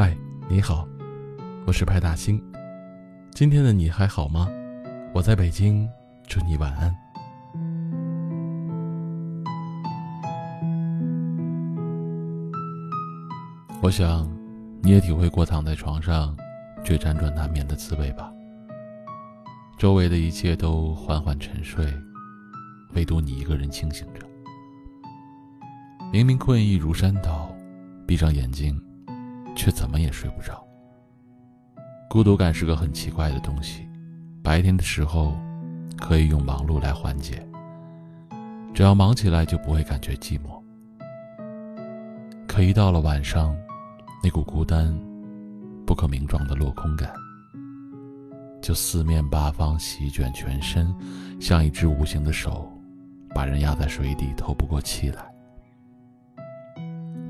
嗨你好，我是派大星。今天的你还好吗？我在北京，祝你晚安。我想，你也体会过躺在床上却辗转难眠的滋味吧。周围的一切都缓缓沉睡，唯独你一个人清醒着。明明困意如山倒，闭上眼睛，却怎么也睡不着。孤独感是个很奇怪的东西，白天的时候可以用忙碌来缓解，只要忙起来就不会感觉寂寞。可一到了晚上，那股孤单、不可名状的落空感，就四面八方席卷全身，像一只无形的手，把人压在水底，透不过气来。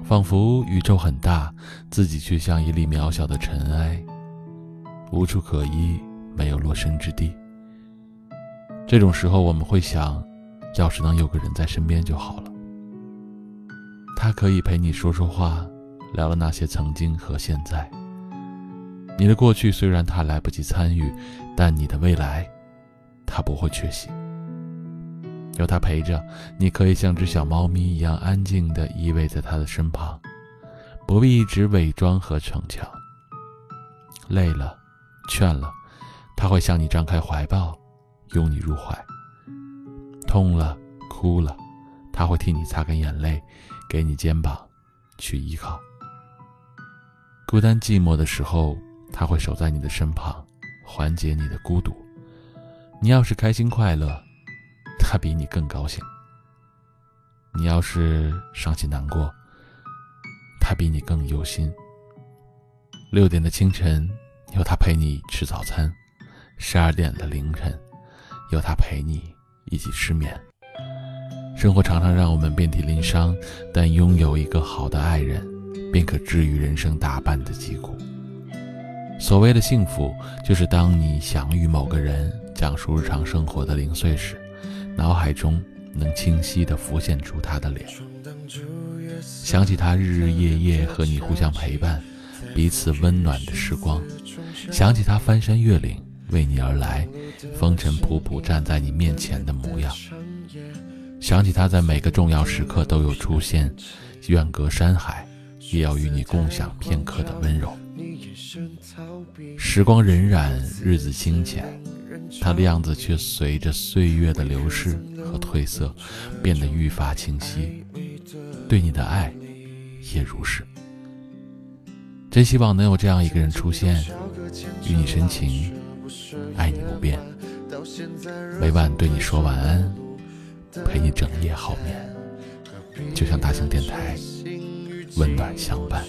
仿佛宇宙很大，自己却像一粒渺小的尘埃，无处可依，没有落身之地。这种时候，我们会想，要是能有个人在身边就好了。他可以陪你说说话，聊聊那些曾经和现在。你的过去虽然他来不及参与，但你的未来，他不会缺席。有他陪着，你可以像只小猫咪一样安静地依偎在他的身旁，不必一直伪装和逞强。累了，倦了，他会向你张开怀抱，拥你入怀；痛了，哭了，他会替你擦干眼泪，给你肩膀去依靠。孤单寂寞的时候，他会守在你的身旁，缓解你的孤独。你要是开心快乐。他比你更高兴。你要是伤心难过，他比你更忧心。六点的清晨，有他陪你吃早餐；十二点的凌晨，有他陪你一起失眠。生活常常让我们遍体鳞伤，但拥有一个好的爱人，便可治愈人生大半的疾苦。所谓的幸福，就是当你想与某个人讲述日常生活的零碎时。脑海中能清晰地浮现出他的脸，想起他日日夜夜和你互相陪伴，彼此温暖的时光；想起他翻山越岭为你而来，风尘仆仆站在你面前的模样；想起他在每个重要时刻都有出现，远隔山海也要与你共享片刻的温柔。时光荏苒，日子清浅。他的样子却随着岁月的流逝和褪色，变得愈发清晰。对你的爱，也如是。真希望能有这样一个人出现，与你深情，爱你不变，每晚对你说晚安，陪你整夜好眠，就像大型电台，温暖相伴。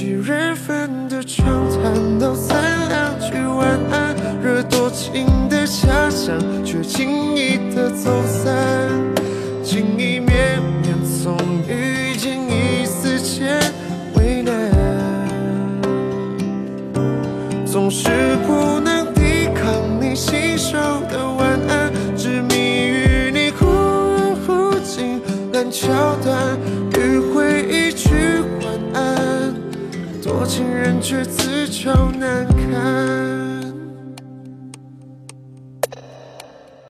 几人份的畅谈到三两句晚安，惹多情的遐想，却轻易的走散。情意绵绵，从遇见一丝间为难，总是不能抵抗你信手的晚安，执迷于你忽远忽近烂桥段，多情人却自找难堪。